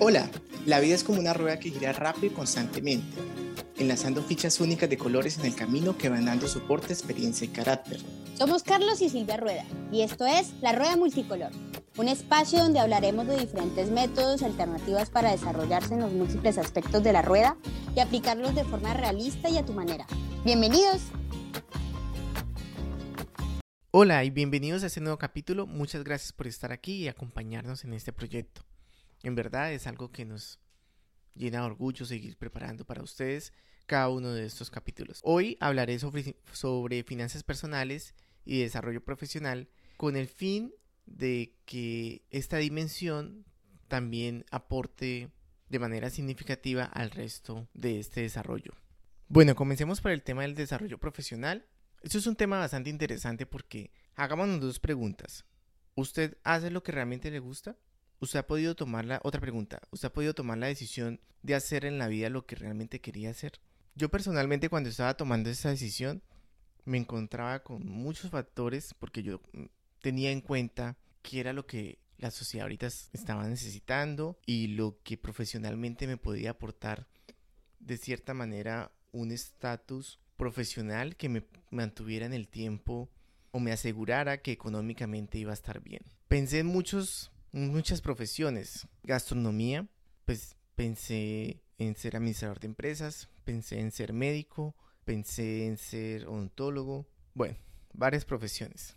Hola, la vida es como una rueda que gira rápido y constantemente, enlazando fichas únicas de colores en el camino que van dando soporte, experiencia y carácter. Somos Carlos y Silvia Rueda y esto es La Rueda Multicolor, un espacio donde hablaremos de diferentes métodos y alternativas para desarrollarse en los múltiples aspectos de la rueda y aplicarlos de forma realista y a tu manera. Bienvenidos. Hola y bienvenidos a este nuevo capítulo. Muchas gracias por estar aquí y acompañarnos en este proyecto. En verdad es algo que nos llena de orgullo seguir preparando para ustedes cada uno de estos capítulos. Hoy hablaré sobre, finanzas personales y desarrollo profesional con el fin de que esta dimensión también aporte de manera significativa al resto de este desarrollo. Bueno, comencemos por el tema del desarrollo profesional esto es un tema bastante interesante porque hagámonos dos preguntas. ¿Usted hace lo que realmente le gusta? ¿Usted ha podido tomar la otra pregunta? ¿Usted ha podido tomar la decisión de hacer en la vida lo que realmente quería hacer? Yo personalmente cuando estaba tomando esa decisión me encontraba con muchos factores porque yo mm, tenía en cuenta qué era lo que la sociedad ahorita estaba necesitando y lo que profesionalmente me podía aportar de cierta manera un estatus profesional que me mantuviera en el tiempo o me asegurara que económicamente iba a estar bien. Pensé en muchos, muchas profesiones. Gastronomía, pues pensé en ser administrador de empresas, pensé en ser médico, pensé en ser odontólogo, bueno, varias profesiones.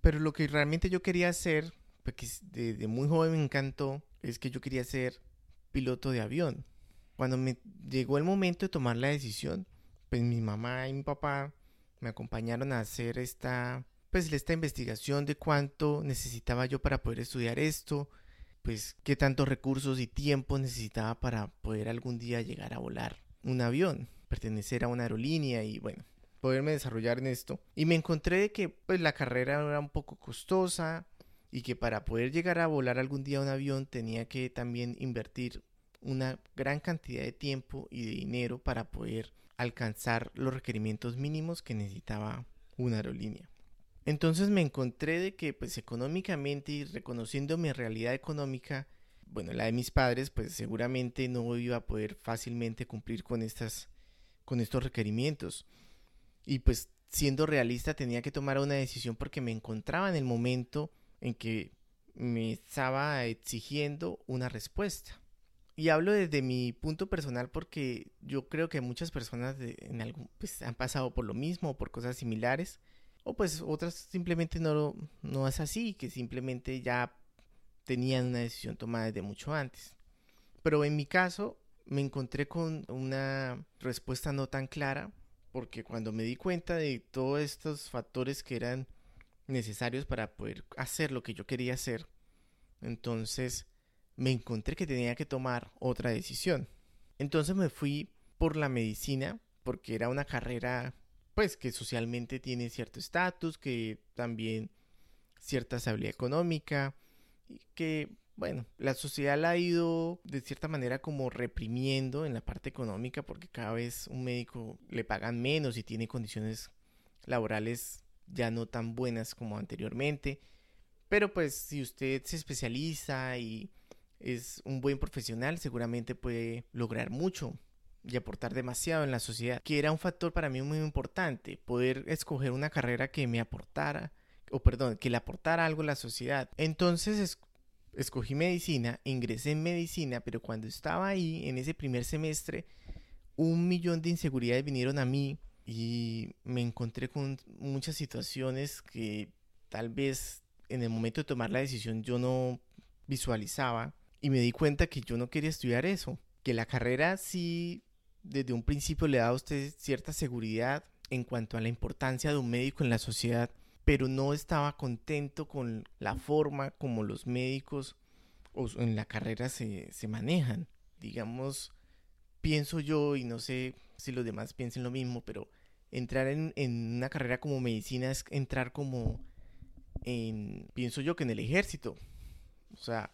Pero lo que realmente yo quería hacer, porque desde muy joven me encantó, es que yo quería ser piloto de avión. Cuando me llegó el momento de tomar la decisión, pues mi mamá y mi papá me acompañaron a hacer esta, pues esta investigación de cuánto necesitaba yo para poder estudiar esto, pues qué tantos recursos y tiempo necesitaba para poder algún día llegar a volar un avión, pertenecer a una aerolínea y bueno, poderme desarrollar en esto. Y me encontré que pues la carrera era un poco costosa y que para poder llegar a volar algún día un avión tenía que también invertir una gran cantidad de tiempo y de dinero para poder alcanzar los requerimientos mínimos que necesitaba una aerolínea. Entonces me encontré de que pues económicamente y reconociendo mi realidad económica, bueno, la de mis padres, pues seguramente no iba a poder fácilmente cumplir con estas con estos requerimientos. Y pues siendo realista tenía que tomar una decisión porque me encontraba en el momento en que me estaba exigiendo una respuesta. Y hablo desde mi punto personal porque yo creo que muchas personas en algún, pues, han pasado por lo mismo o por cosas similares. O pues otras simplemente no, no es así, que simplemente ya tenían una decisión tomada desde mucho antes. Pero en mi caso me encontré con una respuesta no tan clara porque cuando me di cuenta de todos estos factores que eran necesarios para poder hacer lo que yo quería hacer, entonces me encontré que tenía que tomar otra decisión. Entonces me fui por la medicina, porque era una carrera pues que socialmente tiene cierto estatus, que también cierta estabilidad económica, y que bueno, la sociedad la ha ido de cierta manera como reprimiendo en la parte económica porque cada vez un médico le pagan menos y tiene condiciones laborales ya no tan buenas como anteriormente. Pero pues si usted se especializa y es un buen profesional, seguramente puede lograr mucho y aportar demasiado en la sociedad, que era un factor para mí muy importante, poder escoger una carrera que me aportara, o perdón, que le aportara algo a la sociedad. Entonces escogí medicina, ingresé en medicina, pero cuando estaba ahí, en ese primer semestre, un millón de inseguridades vinieron a mí y me encontré con muchas situaciones que tal vez en el momento de tomar la decisión yo no visualizaba y me di cuenta que yo no quería estudiar eso, que la carrera sí desde un principio le da a usted cierta seguridad en cuanto a la importancia de un médico en la sociedad, pero no estaba contento con la forma como los médicos en la carrera se, manejan. Digamos, pienso yo, y no sé si los demás piensen lo mismo, pero entrar en, en una carrera como medicina es entrar como en, pienso yo que en el ejército. O sea,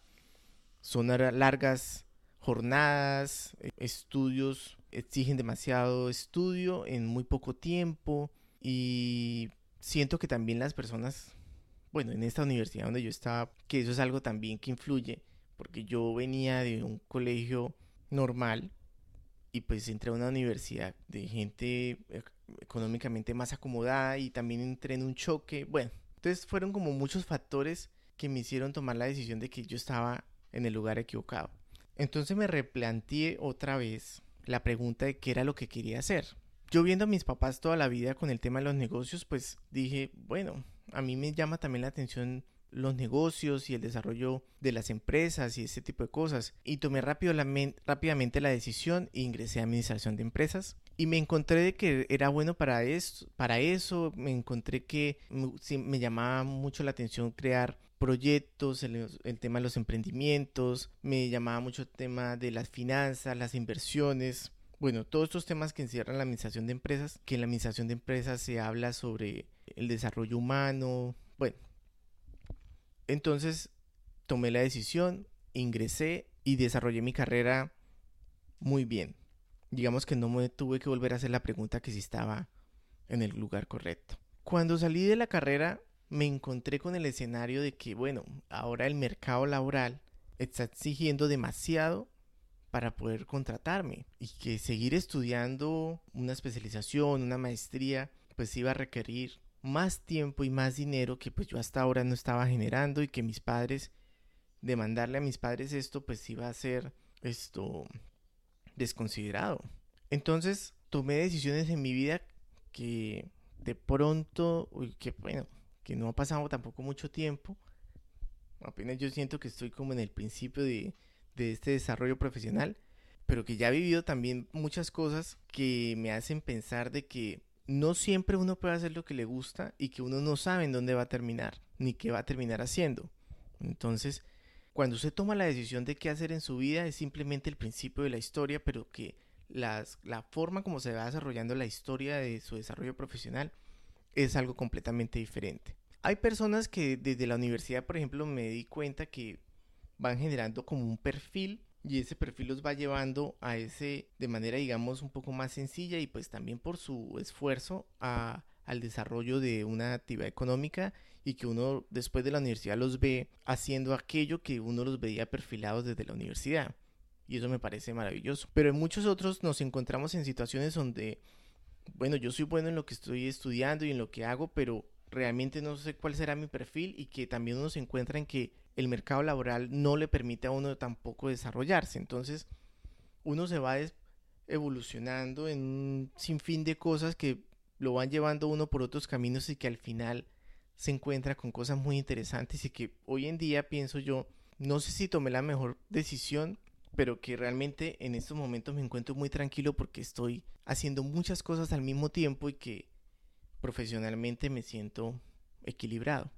son largas jornadas, eh, estudios exigen demasiado estudio en muy poco tiempo y siento que también las personas, bueno, en esta universidad donde yo estaba, que eso es algo también que influye, porque yo venía de un colegio normal y pues entré a una universidad de gente económicamente más acomodada y también entré en un choque. Bueno, entonces fueron como muchos factores que me hicieron tomar la decisión de que yo estaba en el lugar equivocado. Entonces me replanteé otra vez la pregunta de qué era lo que quería hacer. Yo viendo a mis papás toda la vida con el tema de los negocios, pues dije, bueno, a mí me llama también la atención los negocios y el desarrollo de las empresas y ese tipo de cosas. Y tomé rápidamente la decisión e ingresé a administración de empresas. Y me encontré que era bueno para eso, para eso me encontré que me, llamaba mucho la atención crear proyectos, el, tema de los emprendimientos, me llamaba mucho el tema de las finanzas, las inversiones, bueno, todos estos temas que encierran la administración de empresas, que en la administración de empresas se habla sobre el desarrollo humano, bueno, entonces tomé la decisión, ingresé y desarrollé mi carrera muy bien. Digamos que no me tuve que volver a hacer la pregunta que si estaba en el lugar correcto. Cuando salí de la carrera me encontré con el escenario de que, bueno, ahora el mercado laboral está exigiendo demasiado para poder contratarme y que seguir estudiando una especialización, una maestría, pues iba a requerir más tiempo y más dinero que pues yo hasta ahora no estaba generando y que mis padres, demandarle a mis padres esto pues iba a ser esto desconsiderado. Entonces tomé decisiones en mi vida que de pronto, que bueno, que no ha pasado tampoco mucho tiempo. Apenas yo siento que estoy como en el principio de, de este desarrollo profesional, pero que ya he vivido también muchas cosas que me hacen pensar de que no siempre uno puede hacer lo que le gusta y que uno no sabe en dónde va a terminar, ni qué va a terminar haciendo. Entonces, cuando usted toma la decisión de qué hacer en su vida es simplemente el principio de la historia, pero que las, la forma como se va desarrollando la historia de su desarrollo profesional es algo completamente diferente. Hay personas que desde la universidad, por ejemplo, me di cuenta que van generando como un perfil y ese perfil los va llevando a ese de manera digamos un poco más sencilla y pues también por su esfuerzo a, al desarrollo de una actividad económica y que uno después de la universidad los ve haciendo aquello que uno los veía perfilados desde la universidad. Y eso me parece maravilloso. Pero en muchos otros nos encontramos en situaciones donde bueno yo soy bueno en lo que estoy estudiando y en lo que hago pero realmente no sé cuál será mi perfil y que también uno se encuentra en que el mercado laboral no le permite a uno tampoco desarrollarse. Entonces, uno se va evolucionando en un sinfín de cosas que lo van llevando uno por otros caminos y que al final se encuentra con cosas muy interesantes y que hoy en día pienso yo, no sé si tomé la mejor decisión, pero que realmente en estos momentos me encuentro muy tranquilo porque estoy haciendo muchas cosas al mismo tiempo y que profesionalmente me siento equilibrado.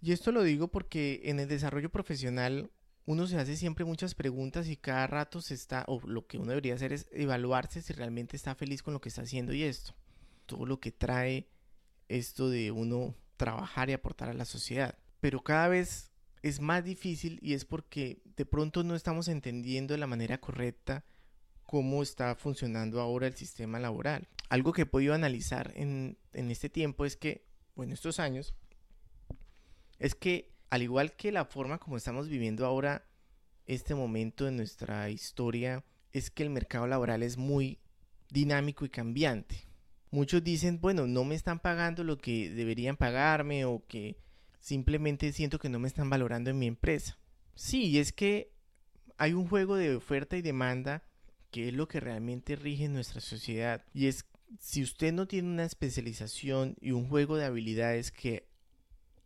Y esto lo digo porque en el desarrollo profesional uno se hace siempre muchas preguntas y cada rato se está, o lo que uno debería hacer es evaluarse si realmente está feliz con lo que está haciendo y esto. Todo lo que trae esto de uno trabajar y aportar a la sociedad. Pero cada vez es más difícil y es porque de pronto no estamos entendiendo de la manera correcta cómo está funcionando ahora el sistema laboral. Algo que he podido analizar en, en este tiempo es que, bueno, estos años, es que al igual que la forma como estamos viviendo ahora este momento de nuestra historia, es que el mercado laboral es muy dinámico y cambiante. Muchos dicen, bueno, no me están pagando lo que deberían pagarme o que simplemente siento que no me están valorando en mi empresa. Sí, es que hay un juego de oferta y demanda que es lo que realmente rige nuestra sociedad. Y es, si usted no tiene una especialización y un juego de habilidades que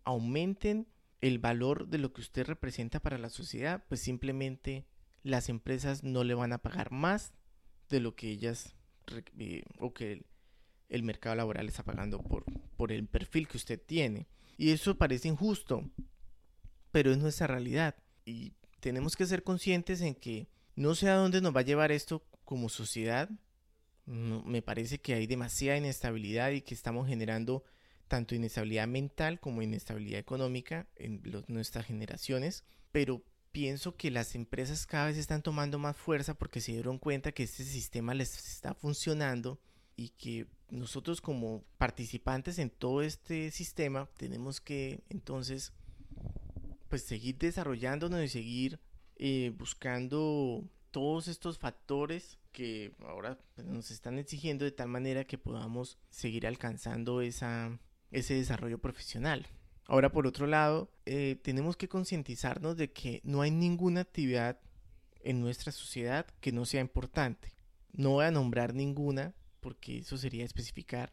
aumenten el valor de lo que usted representa para la sociedad, pues simplemente las empresas no le van a pagar más de lo que ellas eh, o que el, mercado laboral está pagando por, por el perfil que usted tiene. Y eso parece injusto, pero es nuestra realidad. Y tenemos que ser conscientes en que no sé a dónde nos va a llevar esto como sociedad. Me parece que hay demasiada inestabilidad y que estamos generando tanto inestabilidad mental como inestabilidad económica en nuestras generaciones, pero pienso que las empresas cada vez están tomando más fuerza porque se dieron cuenta que este sistema les está funcionando y que nosotros como participantes en todo este sistema tenemos que entonces pues seguir desarrollándonos y seguir eh, buscando todos estos factores que ahora nos están exigiendo de tal manera que podamos seguir alcanzando esa, ese desarrollo profesional. Ahora, por otro lado, eh, tenemos que concientizarnos de que no hay ninguna actividad en nuestra sociedad que no sea importante. No voy a nombrar ninguna porque eso sería especificar,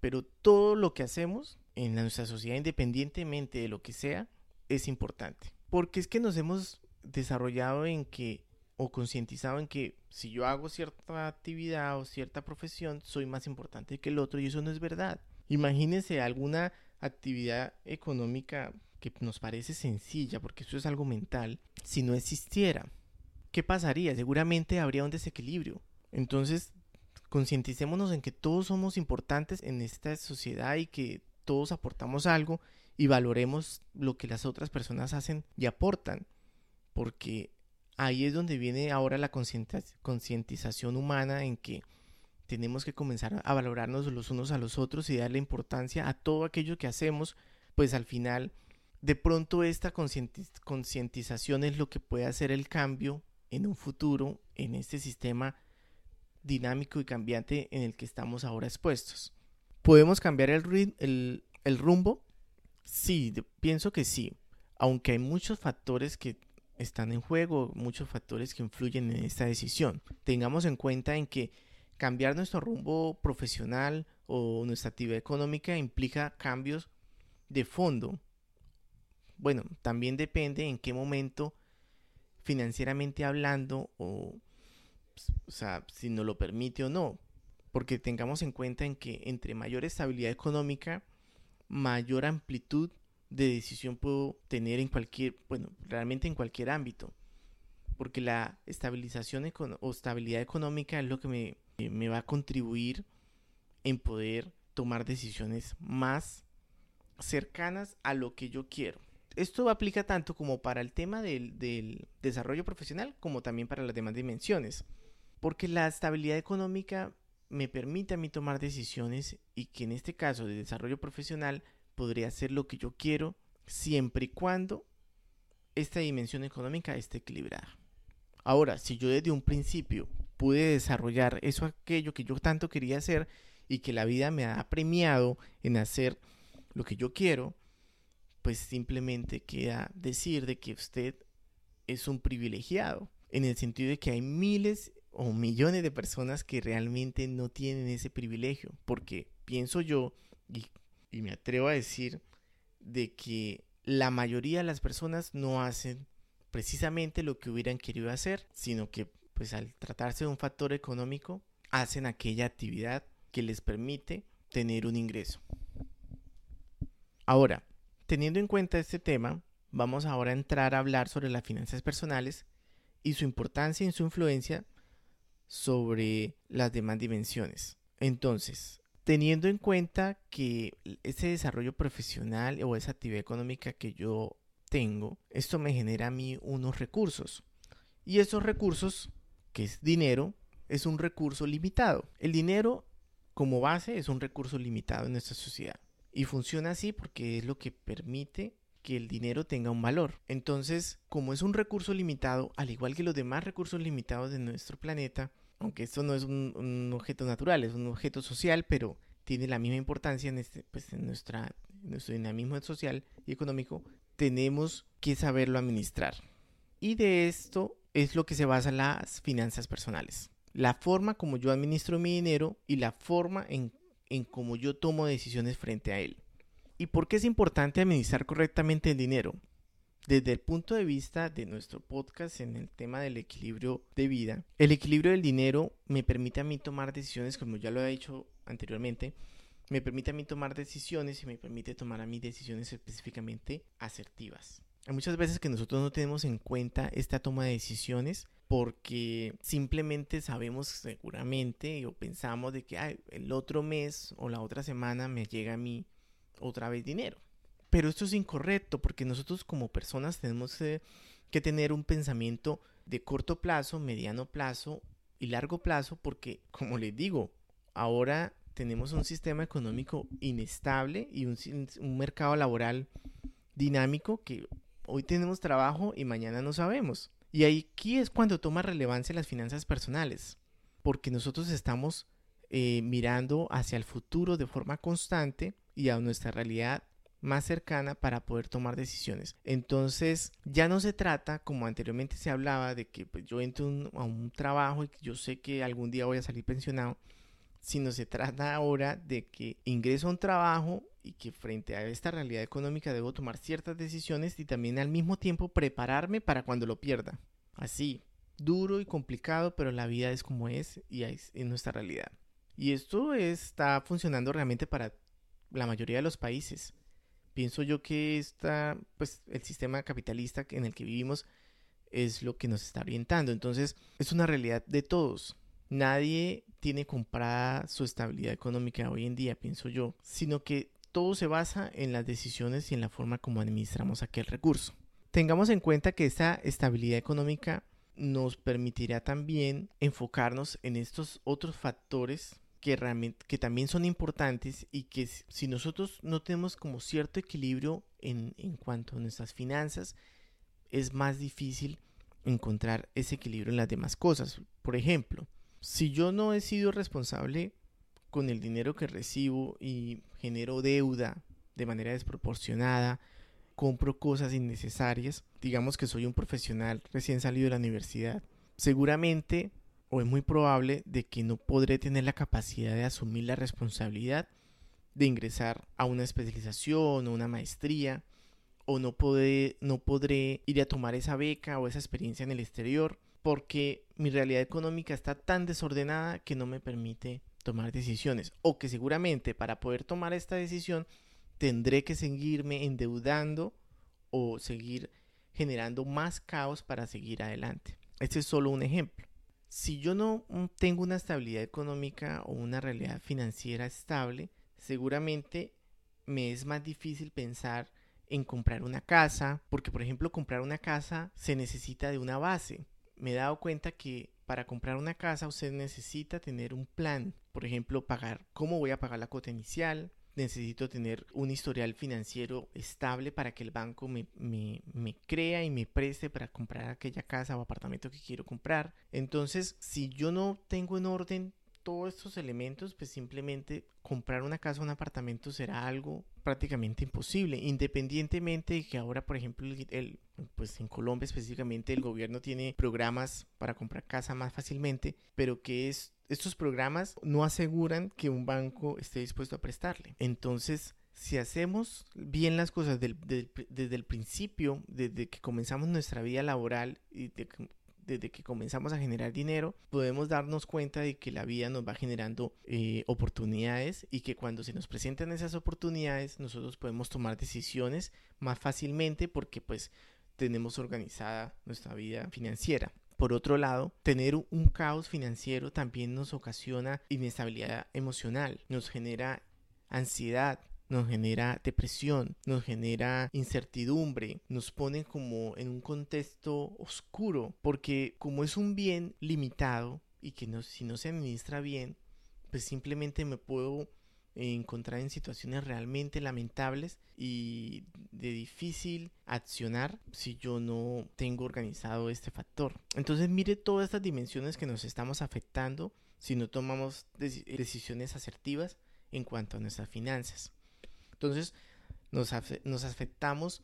pero todo lo que hacemos en nuestra sociedad, independientemente de lo que sea, es importante. Porque es que nos hemos desarrollado en que, o concientizado en que si yo hago cierta actividad o cierta profesión, soy más importante que el otro y eso no es verdad. Imagínense alguna actividad económica que nos parece sencilla, porque eso es algo mental, si no existiera. ¿Qué pasaría? Seguramente habría un desequilibrio. Entonces, concienticémonos en que todos somos importantes en esta sociedad y que todos aportamos algo y valoremos lo que las otras personas hacen y aportan, porque ahí es donde viene ahora la concientización humana en que tenemos que comenzar a valorarnos los unos a los otros y darle importancia a todo aquello que hacemos, pues al final de pronto esta concientización es lo que puede hacer el cambio en un futuro en este sistema dinámico y cambiante en el que estamos ahora expuestos. ¿Podemos cambiar el, rumbo? Sí, pienso que sí, aunque hay muchos factores que están en juego, muchos factores que influyen en esta decisión. Tengamos en cuenta en que cambiar nuestro rumbo profesional o nuestra actividad económica implica cambios de fondo. Bueno, también depende en qué momento financieramente hablando o, o sea, si nos lo permite o no. Porque tengamos en cuenta en que entre mayor estabilidad económica, mayor amplitud de decisión puedo tener en cualquier, bueno, realmente en cualquier ámbito. Porque la estabilización o estabilidad económica es lo que me me va a contribuir en poder tomar decisiones más cercanas a lo que yo quiero. Esto aplica tanto como para el tema del, del, desarrollo profesional como también para las demás dimensiones. Porque la estabilidad económica me permite a mí tomar decisiones y que en este caso de desarrollo profesional podría hacer lo que yo quiero siempre y cuando esta dimensión económica esté equilibrada. Ahora, si yo desde un principio pude desarrollar eso aquello que yo tanto quería hacer y que la vida me ha premiado en hacer lo que yo quiero, pues simplemente queda decir de que usted es un privilegiado, en el sentido de que hay miles o millones de personas que realmente no tienen ese privilegio, porque pienso yo, y, y me atrevo a decir, de que la mayoría de las personas no hacen precisamente lo que hubieran querido hacer, sino que pues al tratarse de un factor económico, hacen aquella actividad que les permite tener un ingreso. Ahora, teniendo en cuenta este tema, vamos ahora a entrar a hablar sobre las finanzas personales y su importancia y su influencia sobre las demás dimensiones. Entonces, teniendo en cuenta que ese desarrollo profesional o esa actividad económica que yo tengo, esto me genera a mí unos recursos. Y esos recursos que es dinero, es un recurso limitado. El dinero como base es un recurso limitado en nuestra sociedad. Y funciona así porque es lo que permite que el dinero tenga un valor. Entonces, como es un recurso limitado, al igual que los demás recursos limitados de nuestro planeta, aunque esto no es un, objeto natural, es un objeto social, pero tiene la misma importancia en, este, pues, en, nuestra, en nuestro dinamismo social y económico, tenemos que saberlo administrar. Y de esto es lo que se basa en las finanzas personales. La forma como yo administro mi dinero y la forma en, en cómo yo tomo decisiones frente a él. ¿Y por qué es importante administrar correctamente el dinero? Desde el punto de vista de nuestro podcast en el tema del equilibrio de vida, el equilibrio del dinero me permite a mí tomar decisiones, como ya lo he dicho anteriormente, me permite a mí tomar decisiones y me permite tomar a mí decisiones específicamente asertivas. Hay muchas veces que nosotros no tenemos en cuenta esta toma de decisiones porque simplemente sabemos seguramente o pensamos de que el otro mes o la otra semana me llega a mí otra vez dinero. Pero esto es incorrecto porque nosotros como personas tenemos que tener un pensamiento de corto plazo, mediano plazo y largo plazo porque, como les digo, ahora tenemos un sistema económico inestable y un, un mercado laboral dinámico que hoy tenemos trabajo y mañana no sabemos. Y aquí es cuando toma relevancia las finanzas personales, porque nosotros estamos eh, mirando hacia el futuro de forma constante y a nuestra realidad más cercana para poder tomar decisiones. Entonces, ya no se trata, como anteriormente se hablaba, de que pues, yo entro a un trabajo y yo sé que algún día voy a salir pensionado, sino se trata ahora de que ingreso a un trabajo y que frente a esta realidad económica debo tomar ciertas decisiones y también al mismo tiempo prepararme para cuando lo pierda. Así, duro y complicado, pero la vida es como es y es nuestra realidad. Y esto está funcionando realmente para la mayoría de los países pienso yo que esta, pues, el sistema capitalista en el que vivimos es lo que nos está orientando. Entonces, es una realidad de todos. Nadie tiene comprada su estabilidad económica hoy en día, pienso yo, sino que todo se basa en las decisiones y en la forma como administramos aquel recurso. Tengamos en cuenta que esta estabilidad económica nos permitirá también enfocarnos en estos otros factores que, también son importantes y que si nosotros no tenemos como cierto equilibrio en, en cuanto a nuestras finanzas, es más difícil encontrar ese equilibrio en las demás cosas. Por ejemplo, si yo no he sido responsable con el dinero que recibo y genero deuda de manera desproporcionada, compro cosas innecesarias, digamos que soy un profesional recién salido de la universidad, seguramente o es muy probable de que no podré tener la capacidad de asumir la responsabilidad de ingresar a una especialización o una maestría o no, podré, no podré ir a tomar esa beca o esa experiencia en el exterior porque mi realidad económica está tan desordenada que no me permite tomar decisiones o que seguramente para poder tomar esta decisión tendré que seguirme endeudando o seguir generando más caos para seguir adelante. Este es solo un ejemplo si yo no tengo una estabilidad económica o una realidad financiera estable, seguramente me es más difícil pensar en comprar una casa, porque por ejemplo comprar una casa se necesita de una base. Me he dado cuenta que para comprar una casa usted necesita tener un plan, por ejemplo, pagar cómo voy a pagar la cuota inicial, necesito tener un historial financiero estable para que el banco me, crea y me preste para comprar aquella casa o apartamento que quiero comprar. Entonces, si yo no tengo en orden todos estos elementos, pues simplemente comprar una casa o un apartamento será algo prácticamente imposible, independientemente de que ahora, por ejemplo, el, pues en Colombia específicamente el gobierno tiene programas para comprar casa más fácilmente, pero que es estos programas no aseguran que un banco esté dispuesto a prestarle. Entonces, si hacemos bien las cosas desde el principio, desde que comenzamos nuestra vida laboral y desde que comenzamos a generar dinero, podemos darnos cuenta de que la vida nos va generando eh, oportunidades y que cuando se nos presentan esas oportunidades, nosotros podemos tomar decisiones más fácilmente porque pues tenemos organizada nuestra vida financiera. Por otro lado, tener un caos financiero también nos ocasiona inestabilidad emocional, nos genera ansiedad, nos genera depresión, nos genera incertidumbre, nos pone como en un contexto oscuro, porque como es un bien limitado y que si no se administra bien, pues simplemente me puedo encontrar en situaciones realmente lamentables y de difícil accionar si yo no tengo organizado este factor. Entonces mire todas estas dimensiones que nos estamos afectando si no tomamos decisiones asertivas en cuanto a nuestras finanzas. Entonces nos, nos afectamos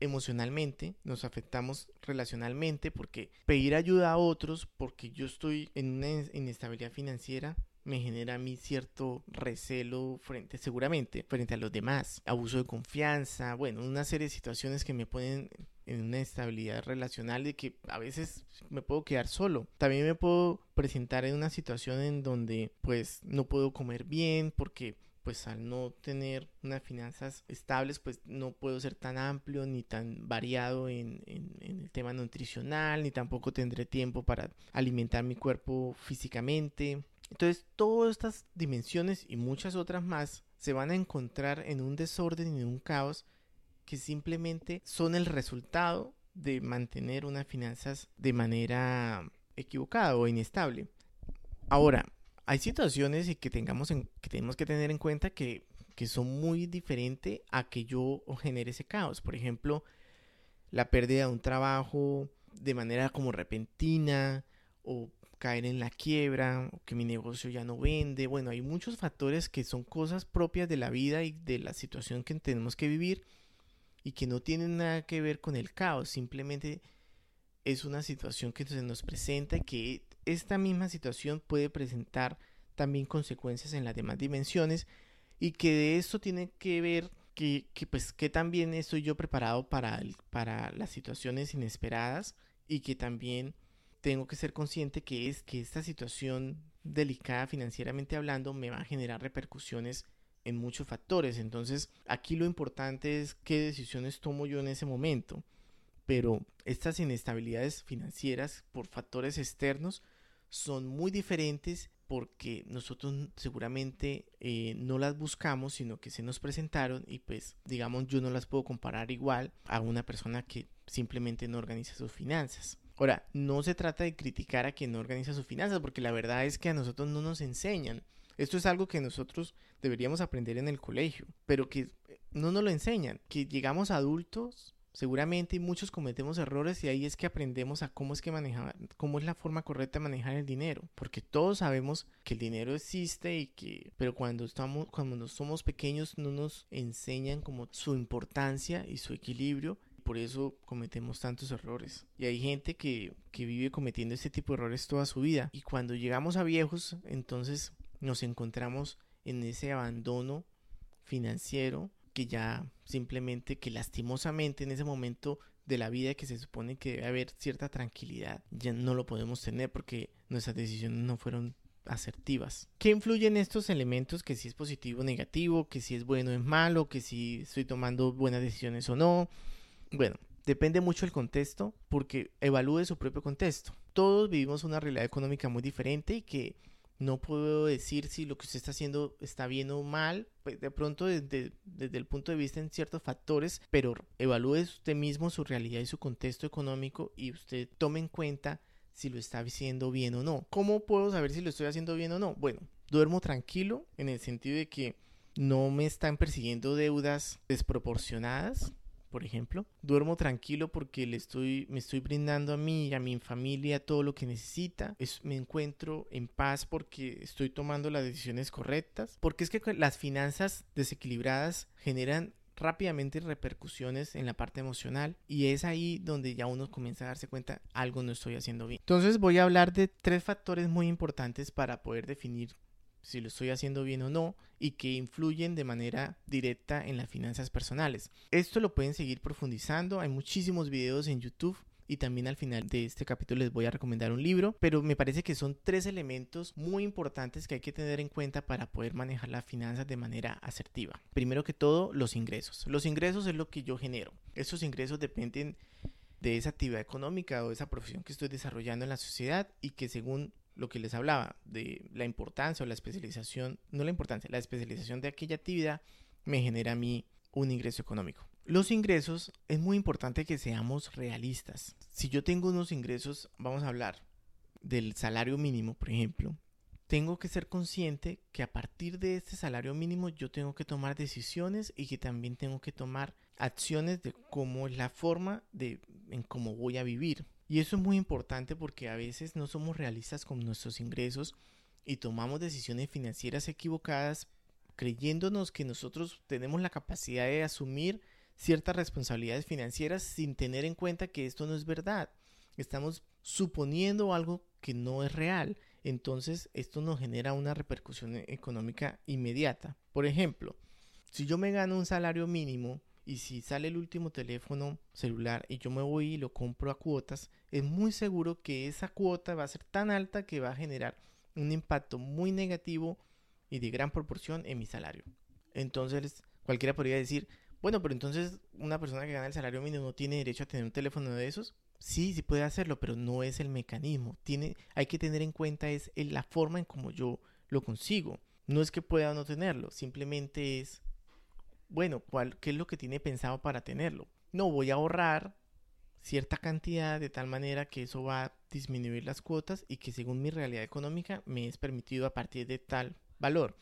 emocionalmente, nos afectamos relacionalmente porque pedir ayuda a otros porque yo estoy en una inestabilidad financiera me genera a mí cierto recelo frente, seguramente, frente a los demás, abuso de confianza, bueno, una serie de situaciones que me ponen en una estabilidad relacional de que a veces me puedo quedar solo. También me puedo presentar en una situación en donde pues no puedo comer bien porque pues al no tener unas finanzas estables, pues no puedo ser tan amplio ni tan variado en, en, el tema nutricional, ni tampoco tendré tiempo para alimentar mi cuerpo físicamente. Entonces, todas estas dimensiones y muchas otras más se van a encontrar en un desorden y en un caos que simplemente son el resultado de mantener unas finanzas de manera equivocada o inestable. Ahora, hay situaciones y que tengamos que tenemos que tener en cuenta que, que son muy diferentes a que yo genere ese caos. Por ejemplo, la pérdida de un trabajo de manera como repentina o caer en la quiebra o que mi negocio ya no vende. Bueno, hay muchos factores que son cosas propias de la vida y de la situación que tenemos que vivir y que no tienen nada que ver con el caos, simplemente es una situación que se nos presenta y que esta misma situación puede presentar también consecuencias en las demás dimensiones y que de esto tiene que ver que, que pues que también estoy yo preparado para, para las situaciones inesperadas y que también tengo que ser consciente que es que esta situación delicada financieramente hablando me va a generar repercusiones en muchos factores. Entonces, aquí lo importante es qué decisiones tomo yo en ese momento. Pero estas inestabilidades financieras por factores externos son muy diferentes porque nosotros seguramente eh, no las buscamos, sino que se nos presentaron y pues digamos yo no las puedo comparar igual a una persona que simplemente no organiza sus finanzas. Ahora, no se trata de criticar a quien no organiza sus finanzas, porque la verdad es que a nosotros no nos enseñan. Esto es algo que nosotros deberíamos aprender en el colegio, pero que no nos lo enseñan. Que llegamos adultos, seguramente muchos cometemos errores y ahí es que aprendemos a cómo es que manejar, cómo es la forma correcta de manejar el dinero, porque todos sabemos que el dinero existe y que, pero cuando estamos, cuando somos pequeños no nos enseñan como su importancia y su equilibrio por eso cometemos tantos errores. Y hay gente que, que, vive cometiendo este tipo de errores toda su vida. Y cuando llegamos a viejos, entonces nos encontramos en ese abandono financiero que ya simplemente, que lastimosamente en ese momento de la vida que se supone que debe haber cierta tranquilidad, ya no lo podemos tener porque nuestras decisiones no fueron asertivas. ¿Qué influyen estos elementos? Que si es positivo o negativo, que si es bueno o es malo, que si estoy tomando buenas decisiones o no. Bueno, depende mucho del contexto porque evalúe su propio contexto. Todos vivimos una realidad económica muy diferente y que no puedo decir si lo que usted está haciendo está bien o mal, pues de pronto desde, desde, el punto de vista en ciertos factores, pero evalúe usted mismo su realidad y su contexto económico y usted tome en cuenta si lo está haciendo bien o no. ¿Cómo puedo saber si lo estoy haciendo bien o no? Bueno, duermo tranquilo en el sentido de que no me están persiguiendo deudas desproporcionadas, por ejemplo. Duermo tranquilo porque le estoy, me estoy brindando a mí y a mi familia todo lo que necesita. Es, me encuentro en paz porque estoy tomando las decisiones correctas. Porque es que las finanzas desequilibradas generan rápidamente repercusiones en la parte emocional y es ahí donde ya uno comienza a darse cuenta algo no estoy haciendo bien. Entonces voy a hablar de tres factores muy importantes para poder definir si lo estoy haciendo bien o no y que influyen de manera directa en las finanzas personales. Esto lo pueden seguir profundizando, hay muchísimos videos en YouTube y también al final de este capítulo les voy a recomendar un libro, pero me parece que son tres elementos muy importantes que hay que tener en cuenta para poder manejar las finanzas de manera asertiva. Primero que todo, los ingresos. Los ingresos es lo que yo genero. Esos ingresos dependen de esa actividad económica o de esa profesión que estoy desarrollando en la sociedad y que según lo que les hablaba de la importancia o la especialización, no la importancia, la especialización de aquella actividad me genera a mí un ingreso económico. Los ingresos es muy importante que seamos realistas. Si yo tengo unos ingresos, vamos a hablar del salario mínimo, por ejemplo, tengo que ser consciente que a partir de este salario mínimo yo tengo que tomar decisiones y que también tengo que tomar acciones de cómo es la forma de en cómo voy a vivir. Y eso es muy importante porque a veces no somos realistas con nuestros ingresos y tomamos decisiones financieras equivocadas creyéndonos que nosotros tenemos la capacidad de asumir ciertas responsabilidades financieras sin tener en cuenta que esto no es verdad. Estamos suponiendo algo que no es real. Entonces esto nos genera una repercusión económica inmediata. Por ejemplo, si yo me gano un salario mínimo y si sale el último teléfono celular y yo me voy y lo compro a cuotas, es muy seguro que esa cuota va a ser tan alta que va a generar un impacto muy negativo y de gran proporción en mi salario. Entonces, cualquiera podría decir, bueno, pero entonces una persona que gana el salario mínimo no tiene derecho a tener un teléfono de esos. Sí, sí puede hacerlo, pero no es el mecanismo. Tiene, hay que tener en cuenta es la forma en cómo yo lo consigo. No es que pueda no tenerlo, simplemente es bueno, ¿cuál, ¿qué es lo que tiene pensado para tenerlo? No, voy a ahorrar cierta cantidad de tal manera que eso va a disminuir las cuotas y que según mi realidad económica me es permitido a partir de tal valor.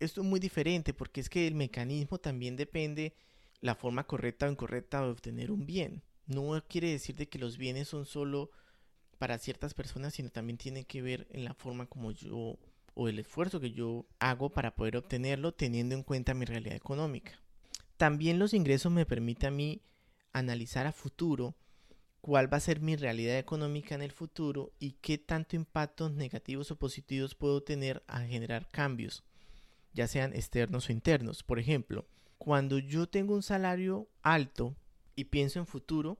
Esto es muy diferente porque es que el mecanismo también depende la forma correcta o incorrecta de obtener un bien. no quiere decir de que los bienes son solo para ciertas personas, sino también tiene que ver en la forma como yo o el esfuerzo que yo hago para poder obtenerlo teniendo en cuenta mi realidad económica. También los ingresos me permiten a mí analizar a futuro cuál va a ser mi realidad económica en el futuro y qué tanto impactos negativos o positivos puedo tener a generar cambios, ya sean externos o internos. Por ejemplo, cuando yo tengo un salario alto y pienso en futuro,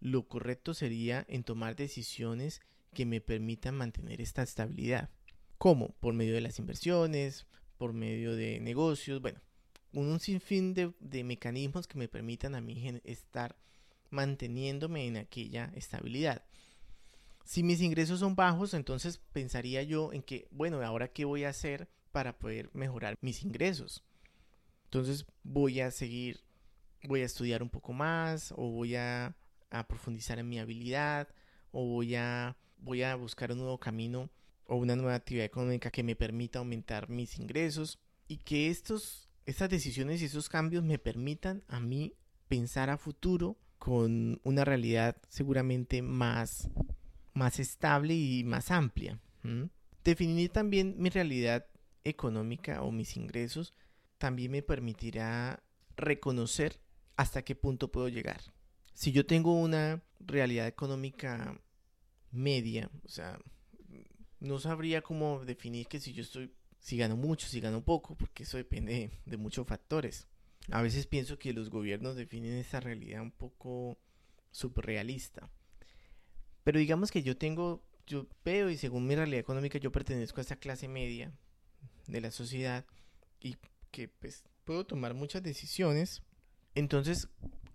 lo correcto sería en tomar decisiones que me permitan mantener esta estabilidad. ¿Cómo? Por medio de las inversiones, por medio de negocios, bueno, un sinfín de, de mecanismos que me permitan a mí estar manteniéndome en aquella estabilidad. Si mis ingresos son bajos, entonces pensaría yo en que, bueno, ahora qué voy a hacer para poder mejorar mis ingresos. Entonces voy a seguir, voy a estudiar un poco más o voy a, a profundizar en mi habilidad o voy a, voy a buscar un nuevo camino o una nueva actividad económica que me permita aumentar mis ingresos y que estos, estas decisiones y esos cambios me permitan a mí pensar a futuro con una realidad seguramente más, más estable y más amplia. Definir también mi realidad económica o mis ingresos también me permitirá reconocer hasta qué punto puedo llegar. Si yo tengo una realidad económica media, o sea, no sabría cómo definir que si yo estoy, si gano mucho, si gano poco, porque eso depende de muchos factores. A veces pienso que los gobiernos definen esa realidad un poco surrealista. Pero digamos que yo tengo, yo veo y según mi realidad económica yo pertenezco a esa clase media de la sociedad y que pues puedo tomar muchas decisiones. Entonces,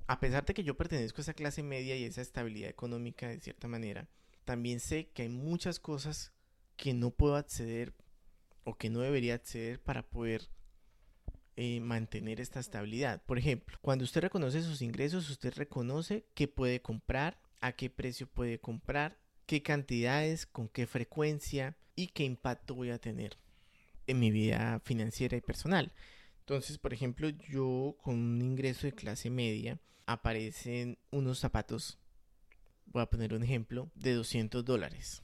a pesar de que yo pertenezco a esa clase media y esa estabilidad económica de cierta manera, también sé que hay muchas cosas que no puedo acceder o que no debería acceder para poder eh, mantener esta estabilidad. Por ejemplo, cuando usted reconoce sus ingresos, usted reconoce qué puede comprar, a qué precio puede comprar, qué cantidades, con qué frecuencia y qué impacto voy a tener en mi vida financiera y personal. Entonces, por ejemplo, yo con un ingreso de clase media aparecen unos zapatos, voy a poner un ejemplo, de 200 dólares.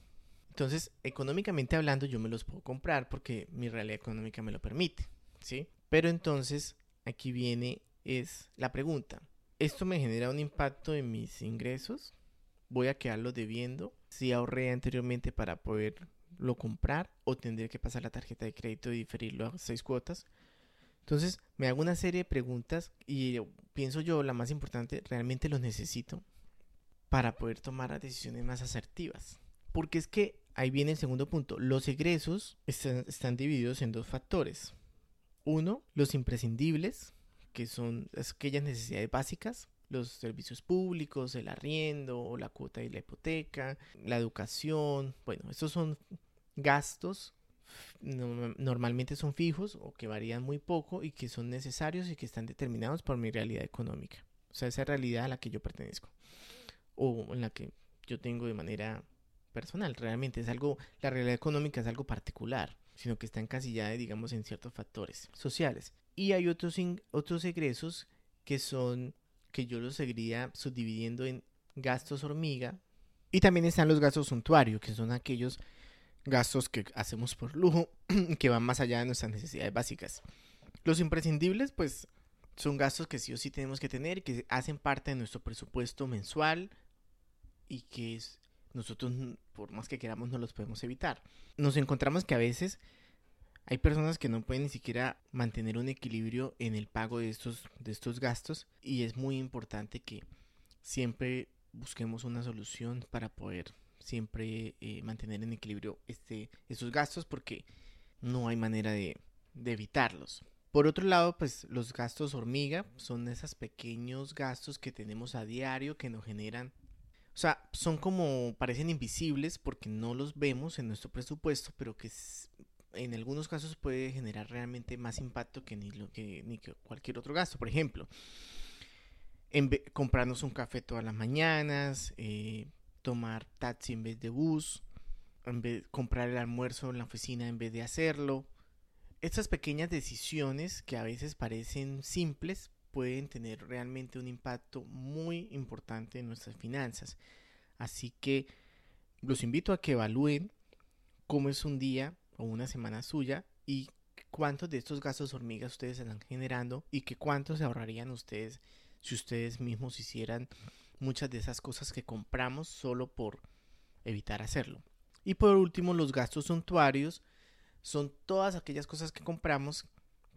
Entonces, económicamente hablando, yo me los puedo comprar porque mi realidad económica me lo permite, ¿sí? Pero entonces, aquí viene es la pregunta. ¿Esto me genera un impacto en mis ingresos? ¿Voy a quedarlo debiendo? Si ahorré anteriormente para poderlo comprar o tendré que pasar la tarjeta de crédito y diferirlo a seis cuotas. Entonces me hago una serie de preguntas y pienso yo, la más importante, ¿realmente lo necesito? Para poder tomar decisiones más asertivas. Porque es que ahí viene el segundo punto. Los egresos están, divididos en dos factores. Uno, los imprescindibles, que son aquellas necesidades básicas, los servicios públicos, el arriendo, la cuota y la hipoteca, la educación. Bueno, estos son gastos normalmente son fijos o que varían muy poco y que son necesarios y que están determinados por mi realidad económica. O sea, esa realidad a la que yo pertenezco o en la que yo tengo de manera personal. Realmente es algo, la realidad económica es algo particular, sino que está encasillada, digamos, en ciertos factores sociales. Y hay otros, otros egresos que son, que yo los seguiría subdividiendo en gastos hormiga. Y también están los gastos suntuarios, que son aquellos gastos que hacemos por lujo, que van más allá de nuestras necesidades básicas. Los imprescindibles, pues, son gastos que sí o sí tenemos que tener, que hacen parte de nuestro presupuesto mensual y que nosotros, por más que queramos, no los podemos evitar. Nos encontramos que a veces hay personas que no pueden ni siquiera mantener un equilibrio en el pago de estos, de estos gastos y es muy importante que siempre busquemos una solución para poder siempre eh, mantener en equilibrio este, estos gastos porque no hay manera de, de evitarlos. Por otro lado, pues los gastos hormiga son esos pequeños gastos que tenemos a diario que nos generan o sea, son como, parecen invisibles porque no los vemos en nuestro presupuesto, pero que en algunos casos puede generar realmente más impacto que ni, lo, que, ni que cualquier otro gasto. Por ejemplo, en comprarnos un café todas las mañanas, eh, tomar taxi en vez de bus, en vez, comprar el almuerzo en la oficina en vez de hacerlo. Estas pequeñas decisiones que a veces parecen simples pueden tener realmente un impacto muy importante en nuestras finanzas. Así que los invito a que evalúen cómo es un día o una semana suya y cuántos de estos gastos hormigas ustedes están generando y que cuántos se ahorrarían ustedes si ustedes mismos hicieran muchas de esas cosas que compramos solo por evitar hacerlo. Y por último, los gastos suntuarios son todas aquellas cosas que compramos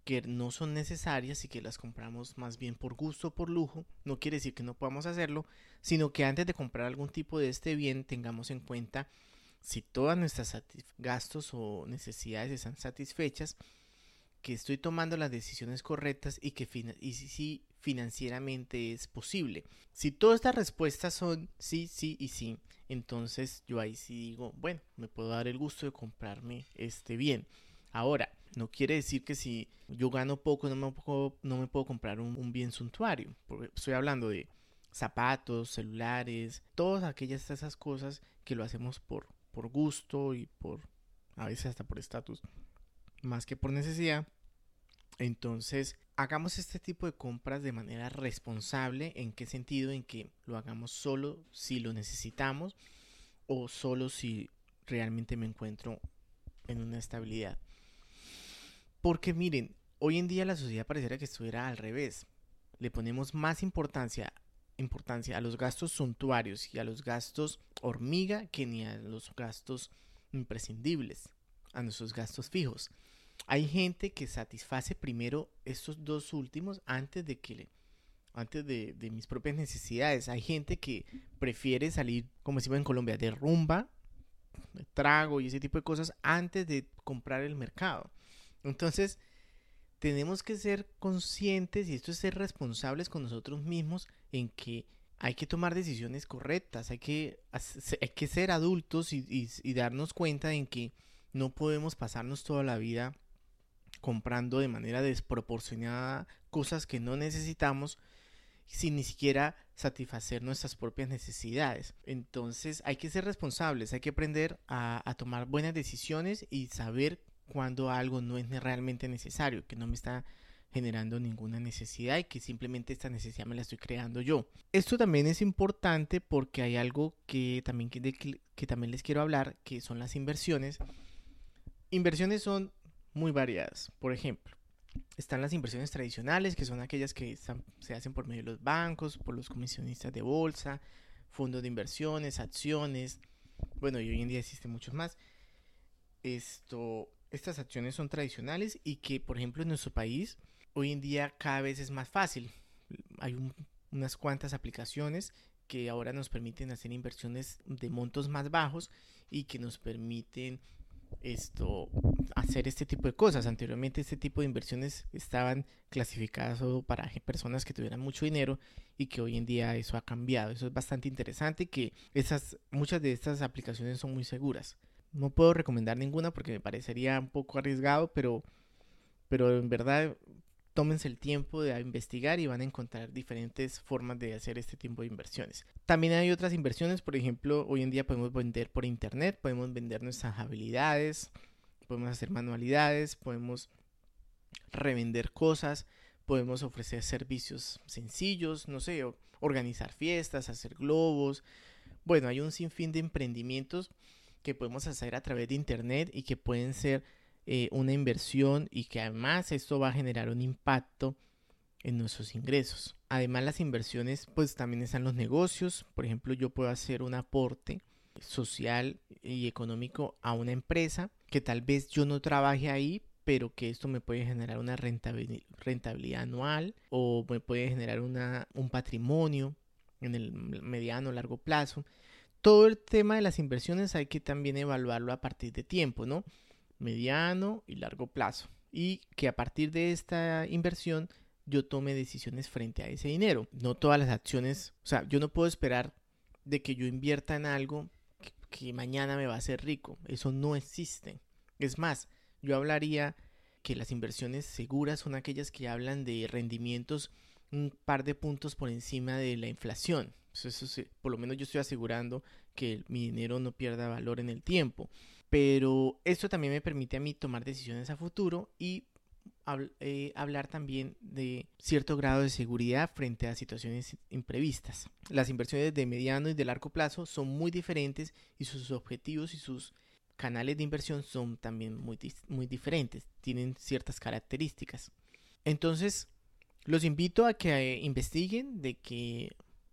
que no son necesarias y que las compramos más bien por gusto o por lujo. No quiere decir que no podamos hacerlo, sino que antes de comprar algún tipo de este bien tengamos en cuenta si todas nuestras gastos o necesidades están satisfechas, que estoy tomando las decisiones correctas y que y si financieramente es posible. Si todas estas respuestas son sí, sí y sí, entonces yo ahí sí digo, bueno, me puedo dar el gusto de comprarme este bien. Ahora, no quiere decir que si yo gano poco no me puedo, comprar un, bien suntuario. estoy hablando de zapatos, celulares, todas aquellas esas cosas que lo hacemos por, por gusto y por a veces hasta por estatus, más que por necesidad. Entonces, hagamos este tipo de compras de manera responsable. ¿En qué sentido? En que lo hagamos solo si lo necesitamos o solo si realmente me encuentro en una estabilidad. Porque miren, hoy en día la sociedad pareciera que estuviera al revés. Le ponemos más importancia, importancia a los gastos suntuarios y a los gastos hormiga que ni a los gastos imprescindibles, a nuestros gastos fijos. Hay gente que satisface primero estos dos últimos antes de que antes de, mis propias necesidades. Hay gente que prefiere salir, como decimos en Colombia, de rumba, trago y ese tipo de cosas antes de comprar el mercado. Entonces, tenemos que ser conscientes y esto es ser responsables con nosotros mismos en que hay que tomar decisiones correctas, hay que, hay que ser adultos y, darnos cuenta en que no podemos pasarnos toda la vida comprando de manera desproporcionada cosas que no necesitamos sin ni siquiera satisfacer nuestras propias necesidades. Entonces hay que ser responsables, hay que aprender a, tomar buenas decisiones y saber cuando algo no es realmente necesario, que no me está generando ninguna necesidad y que simplemente esta necesidad me la estoy creando yo. Esto también es importante porque hay algo que también, que también les quiero hablar, que son las inversiones. Inversiones son muy variadas. Por ejemplo, están las inversiones tradicionales, que son aquellas que se hacen por medio de los bancos, por los comisionistas de bolsa, fondos de inversiones, acciones. Bueno, y hoy en día existen muchos más. Esto, estas acciones son tradicionales y que, por ejemplo, en nuestro país, hoy en día cada vez es más fácil. Hay unas cuantas aplicaciones que ahora nos permiten hacer inversiones de montos más bajos y que nos permiten esto hacer este tipo de cosas. Anteriormente este tipo de inversiones estaban clasificadas solo para personas que tuvieran mucho dinero y que hoy en día eso ha cambiado. Eso es bastante interesante que esas muchas de estas aplicaciones son muy seguras. No puedo recomendar ninguna porque me parecería un poco arriesgado, pero pero en verdad tómense el tiempo de investigar y van a encontrar diferentes formas de hacer este tipo de inversiones. También hay otras inversiones, por ejemplo, hoy en día podemos vender por internet, podemos vender nuestras habilidades, podemos hacer manualidades, podemos revender cosas, podemos ofrecer servicios sencillos, no sé, organizar fiestas, hacer globos. Bueno, hay un sinfín de emprendimientos que podemos hacer a través de internet y que pueden ser eh, una inversión y que además esto va a generar un impacto en nuestros ingresos. Además las inversiones pues también están los negocios. Por ejemplo yo puedo hacer un aporte social y económico a una empresa que tal vez yo no trabaje ahí pero que esto me puede generar una rentabilidad anual o me puede generar una, un patrimonio en el mediano largo plazo. Todo el tema de las inversiones hay que también evaluarlo a partir de tiempo, ¿no? mediano y largo plazo. Y que a partir de esta inversión yo tome decisiones frente a ese dinero. No todas las acciones, o sea, yo no puedo esperar de que yo invierta en algo que, mañana me va a hacer rico. Eso no existe. Es más, yo hablaría que las inversiones seguras son aquellas que hablan de rendimientos un par de puntos por encima de la inflación. Eso, por lo menos yo estoy asegurando que mi dinero no pierda valor en el tiempo. Pero esto también me permite a mí tomar decisiones a futuro y eh, hablar también de cierto grado de seguridad frente a situaciones imprevistas. Las inversiones de mediano y de largo plazo son muy diferentes y sus objetivos y sus canales de inversión son también muy, muy diferentes, tienen ciertas características. Entonces, los invito a que eh, investiguen, de que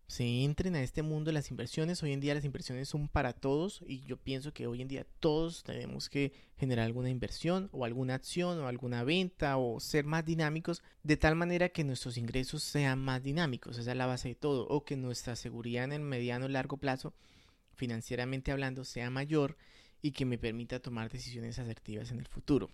se entren a este mundo de las inversiones. Hoy en día las inversiones son para todos y yo pienso que hoy en día todos tenemos que generar alguna inversión o alguna acción o alguna venta o ser más dinámicos de tal manera que nuestros ingresos sean más dinámicos. Esa es la base de todo. O que nuestra seguridad en el mediano y largo plazo, financieramente hablando, sea mayor y que me permita tomar decisiones asertivas en el futuro.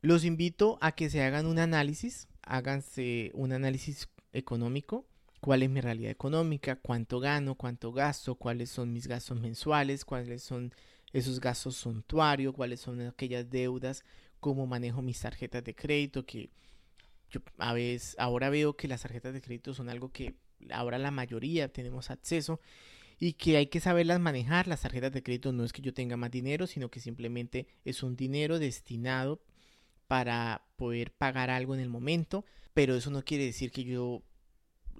Los invito a que se hagan un análisis, háganse un análisis económico cuál es mi realidad económica, cuánto gano, cuánto gasto, cuáles son mis gastos mensuales, cuáles son esos gastos suntuarios, cuáles son aquellas deudas, cómo manejo mis tarjetas de crédito, que yo a veces ahora veo que las tarjetas de crédito son algo que ahora la mayoría tenemos acceso y que hay que saberlas manejar. Las tarjetas de crédito no es que yo tenga más dinero, sino que simplemente es un dinero destinado para poder pagar algo en el momento, pero eso no quiere decir que yo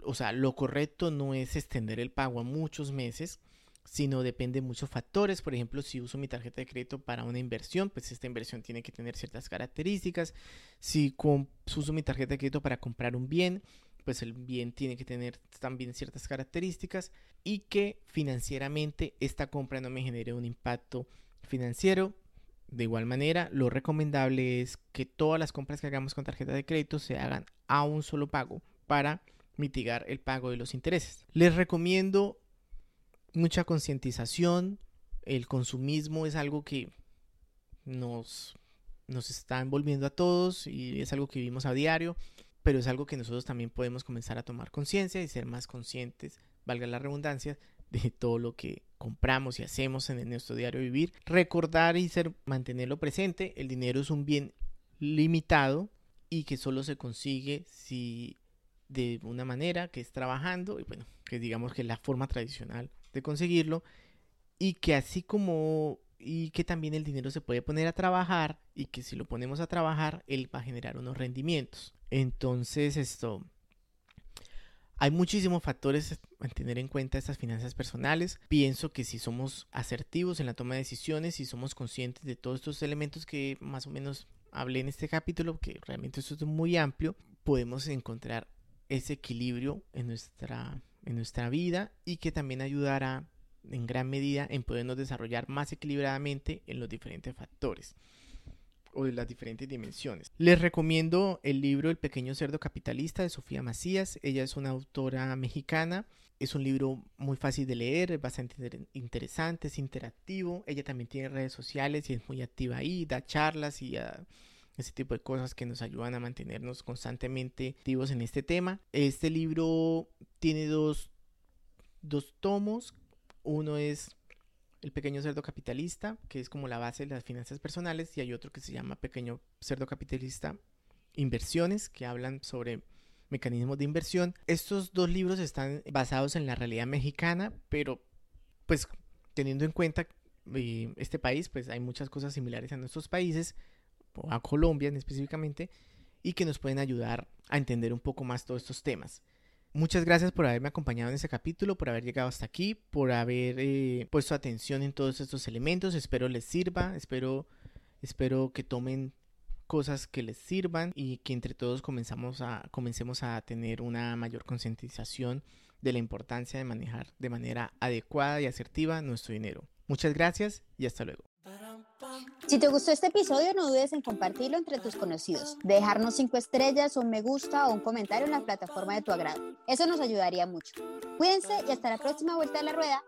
o sea, lo correcto no es extender el pago a muchos meses, sino depende de muchos factores. Por ejemplo, si uso mi tarjeta de crédito para una inversión, pues esta inversión tiene que tener ciertas características. Si uso mi tarjeta de crédito para comprar un bien, pues el bien tiene que tener también ciertas características y que financieramente esta compra no me genere un impacto financiero. De igual manera, lo recomendable es que todas las compras que hagamos con tarjeta de crédito se hagan a un solo pago para mitigar el pago de los intereses. Les recomiendo mucha concientización. El consumismo es algo que nos, nos está envolviendo a todos y es algo que vivimos a diario, pero es algo que nosotros también podemos comenzar a tomar conciencia y ser más conscientes, valga la redundancia, de todo lo que compramos y hacemos en nuestro diario vivir. Recordar y ser, mantenerlo presente, el dinero es un bien limitado y que solo se consigue si de una manera que es trabajando y bueno, que digamos que es la forma tradicional de conseguirlo y que así como y que también el dinero se puede poner a trabajar y que si lo ponemos a trabajar él va a generar unos rendimientos. Entonces esto hay muchísimos factores a tener en cuenta estas finanzas personales. Pienso que si somos asertivos en la toma de decisiones y somos conscientes de todos estos elementos que más o menos hablé en este capítulo, que realmente esto es muy amplio, podemos encontrar ese equilibrio en nuestra, en nuestra vida y que también ayudará en gran medida en podernos desarrollar más equilibradamente en los diferentes factores o de las diferentes dimensiones. Les recomiendo el libro El pequeño cerdo capitalista de Sofía Macías. Ella es una autora mexicana. Es un libro muy fácil de leer, es bastante interesante, es interactivo. Ella también tiene redes sociales y es muy activa ahí, da charlas y a ese tipo de cosas que nos ayudan a mantenernos constantemente activos en este tema. Este libro tiene dos, dos tomos. Uno es El pequeño cerdo capitalista, que es como la base de las finanzas personales, y hay otro que se llama Pequeño cerdo capitalista Inversiones, que hablan sobre mecanismos de inversión. Estos dos libros están basados en la realidad mexicana, pero pues teniendo en cuenta eh, este país, pues hay muchas cosas similares a nuestros países a Colombia específicamente, y que nos pueden ayudar a entender un poco más todos estos temas. Muchas gracias por haberme acompañado en este capítulo, por haber llegado hasta aquí, por haber eh, puesto atención en todos estos elementos. Espero les sirva, espero, espero que tomen cosas que les sirvan y que entre todos comenzamos a, comencemos a tener una mayor concientización de la importancia de manejar de manera adecuada y asertiva nuestro dinero. Muchas gracias y hasta luego. Si te gustó este episodio, no dudes en compartirlo entre tus conocidos, dejarnos cinco estrellas, un me gusta o un comentario en la plataforma de tu agrado. Eso nos ayudaría mucho. Cuídense y hasta la próxima vuelta a la rueda.